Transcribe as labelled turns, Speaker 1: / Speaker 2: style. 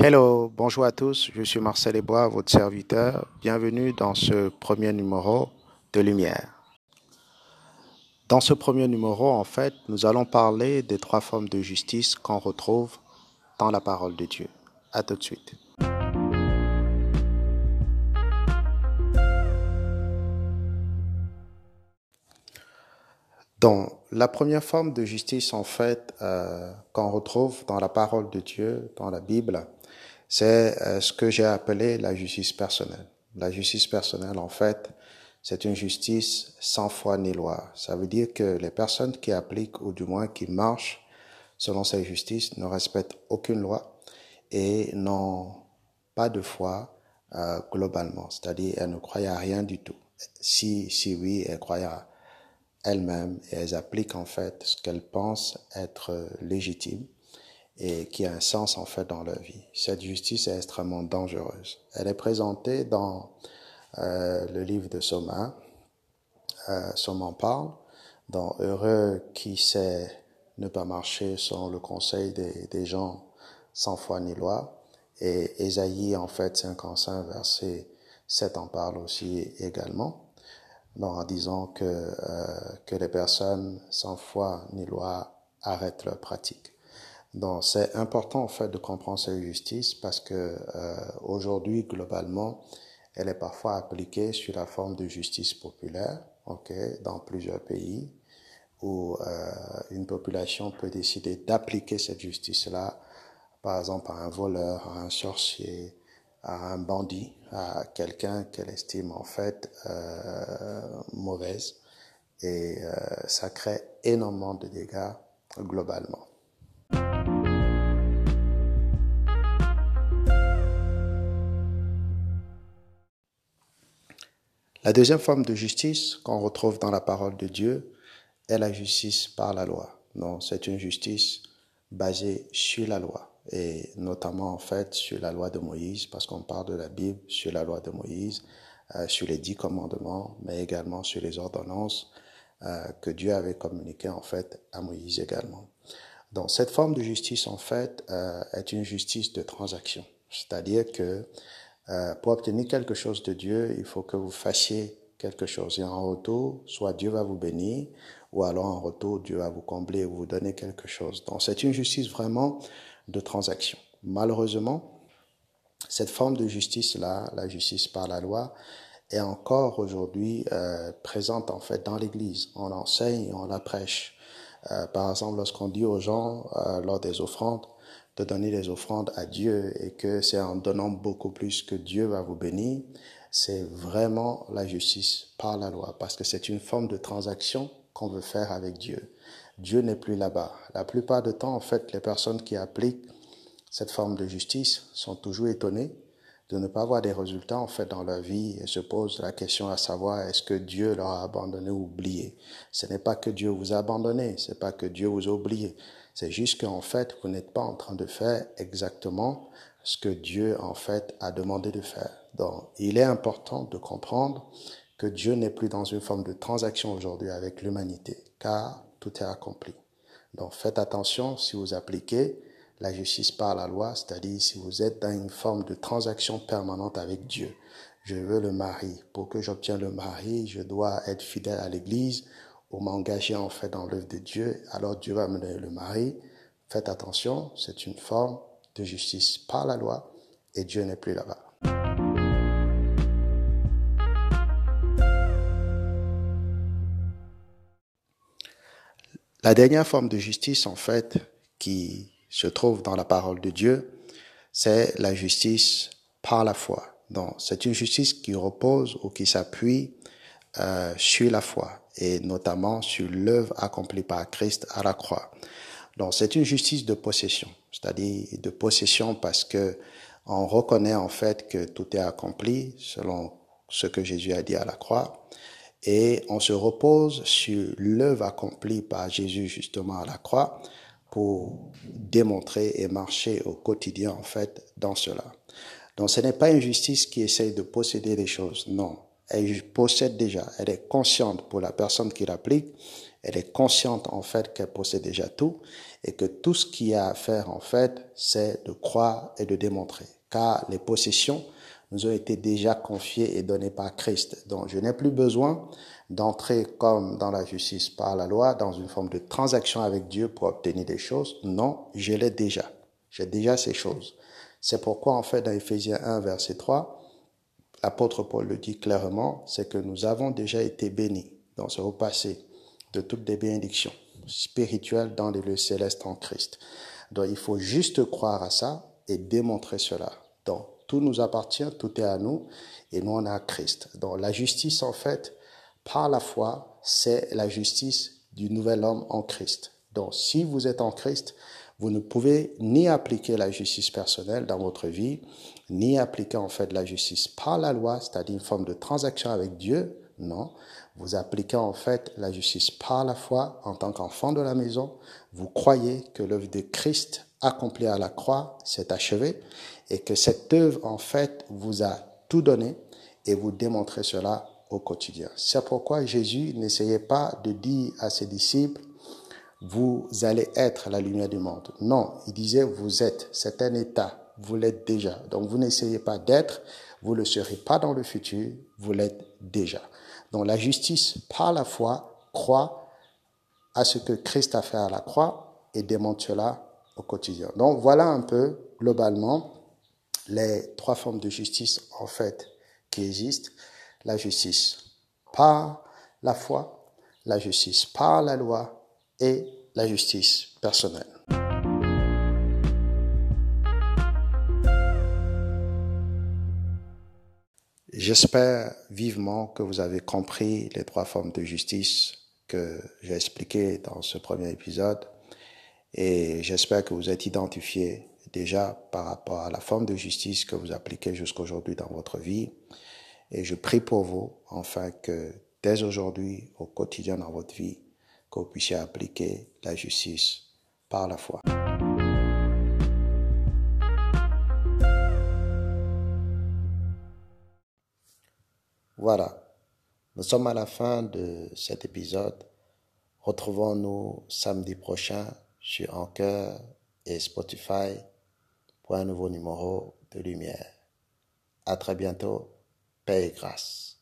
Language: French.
Speaker 1: Hello, bonjour à tous, je suis Marcel Ebois, votre serviteur. Bienvenue dans ce premier numéro de Lumière. Dans ce premier numéro, en fait, nous allons parler des trois formes de justice qu'on retrouve dans la parole de Dieu. À tout de suite. Donc, la première forme de justice, en fait, euh, qu'on retrouve dans la parole de Dieu, dans la Bible, c'est euh, ce que j'ai appelé la justice personnelle. La justice personnelle, en fait, c'est une justice sans foi ni loi. Ça veut dire que les personnes qui appliquent, ou du moins qui marchent selon cette justice, ne respectent aucune loi et n'ont pas de foi euh, globalement. C'est-à-dire, elles ne croient à rien du tout. Si, si oui, elles croient à elles-mêmes et elles appliquent en fait ce qu'elles pensent être légitime et qui a un sens en fait dans leur vie. Cette justice est extrêmement dangereuse. Elle est présentée dans euh, le livre de Soma. Euh, Soma en parle, dans Heureux qui sait ne pas marcher selon le conseil des, des gens sans foi ni loi. Et Ésaïe, en fait, 55, verset 7 en parle aussi également en disant que, euh, que les personnes sans foi ni loi arrêtent leur pratique. Donc c'est important en fait de comprendre cette justice parce que euh, aujourd'hui globalement elle est parfois appliquée sur la forme de justice populaire, ok, dans plusieurs pays où euh, une population peut décider d'appliquer cette justice-là, par exemple à un voleur, à un sorcier, à un bandit, à quelqu'un qu'elle estime en fait euh, mauvaise et euh, ça crée énormément de dégâts globalement. La deuxième forme de justice qu'on retrouve dans la parole de Dieu est la justice par la loi. Non, c'est une justice basée sur la loi et notamment en fait sur la loi de Moïse, parce qu'on parle de la Bible sur la loi de Moïse, euh, sur les dix commandements, mais également sur les ordonnances euh, que Dieu avait communiquées en fait à Moïse également. Donc cette forme de justice en fait euh, est une justice de transaction, c'est-à-dire que euh, pour obtenir quelque chose de Dieu, il faut que vous fassiez quelque chose et en retour, soit Dieu va vous bénir, ou alors en retour Dieu va vous combler ou vous donner quelque chose. Donc c'est une justice vraiment de transaction. Malheureusement, cette forme de justice-là, la justice par la loi, est encore aujourd'hui euh, présente en fait dans l'Église. On l'enseigne, on la prêche. Euh, par exemple, lorsqu'on dit aux gens euh, lors des offrandes de donner des offrandes à Dieu et que c'est en donnant beaucoup plus que Dieu va vous bénir, c'est vraiment la justice par la loi parce que c'est une forme de transaction qu'on veut faire avec Dieu. Dieu n'est plus là-bas. La plupart du temps, en fait, les personnes qui appliquent cette forme de justice sont toujours étonnées de ne pas avoir des résultats en fait dans leur vie et se posent la question à savoir est-ce que Dieu leur a abandonné ou oublié? Ce n'est pas que Dieu vous a abandonné, c'est pas que Dieu vous a oublié. C'est juste qu'en fait, vous n'êtes pas en train de faire exactement ce que Dieu en fait a demandé de faire. Donc, il est important de comprendre que Dieu n'est plus dans une forme de transaction aujourd'hui avec l'humanité, car tout est accompli. Donc faites attention si vous appliquez la justice par la loi, c'est-à-dire si vous êtes dans une forme de transaction permanente avec Dieu. Je veux le mari. Pour que j'obtienne le mari, je dois être fidèle à l'Église ou m'engager en fait dans l'œuvre de Dieu. Alors Dieu va me donner le mari. Faites attention, c'est une forme de justice par la loi et Dieu n'est plus là-bas. La dernière forme de justice, en fait, qui se trouve dans la parole de Dieu, c'est la justice par la foi. Donc, c'est une justice qui repose ou qui s'appuie euh, sur la foi et notamment sur l'œuvre accomplie par Christ à la croix. Donc, c'est une justice de possession, c'est-à-dire de possession parce que on reconnaît en fait que tout est accompli selon ce que Jésus a dit à la croix et on se repose sur l'œuvre accomplie par Jésus justement à la croix pour démontrer et marcher au quotidien en fait dans cela. Donc ce n'est pas une justice qui essaye de posséder les choses, non. Elle possède déjà, elle est consciente pour la personne qui l'applique Elle est consciente en fait qu'elle possède déjà tout et que tout ce qu'il y a à faire en fait, c'est de croire et de démontrer. Car les possessions nous ont été déjà confiées et données par Christ. Donc je n'ai plus besoin d'entrer comme dans la justice par la loi, dans une forme de transaction avec Dieu pour obtenir des choses. Non, je l'ai déjà. J'ai déjà ces choses. C'est pourquoi en fait dans Ephésiens 1 verset 3, l'apôtre Paul le dit clairement, c'est que nous avons déjà été bénis dans ce repassé de toutes les bénédictions spirituelles dans les lieux célestes en Christ. Donc il faut juste croire à ça et démontrer cela. Donc tout nous appartient, tout est à nous et nous on a Christ. Donc la justice en fait, par la foi, c'est la justice du nouvel homme en Christ. Donc si vous êtes en Christ, vous ne pouvez ni appliquer la justice personnelle dans votre vie, ni appliquer en fait la justice par la loi, c'est-à-dire une forme de transaction avec Dieu. Non, vous appliquez en fait la justice par la foi en tant qu'enfant de la maison. Vous croyez que l'œuvre de Christ accomplie à la croix s'est achevée et que cette œuvre en fait vous a tout donné et vous démontrez cela au quotidien. C'est pourquoi Jésus n'essayait pas de dire à ses disciples, vous allez être la lumière du monde. Non, il disait, vous êtes. C'est un état. Vous l'êtes déjà. Donc vous n'essayez pas d'être. Vous ne le serez pas dans le futur. Vous l'êtes déjà. Donc la justice, par la foi, croit à ce que Christ a fait à la croix et démontre cela au quotidien. Donc voilà un peu globalement les trois formes de justice en fait qui existent. La justice par la foi, la justice par la loi et la justice personnelle. J'espère vivement que vous avez compris les trois formes de justice que j'ai expliquées dans ce premier épisode et j'espère que vous êtes identifié déjà par rapport à la forme de justice que vous appliquez jusqu'aujourd'hui dans votre vie. Et je prie pour vous, enfin, que dès aujourd'hui, au quotidien dans votre vie, que vous puissiez appliquer la justice par la foi. Voilà, nous sommes à la fin de cet épisode. Retrouvons-nous samedi prochain sur Anchor et Spotify pour un nouveau numéro de Lumière. À très bientôt. Paix et grâce.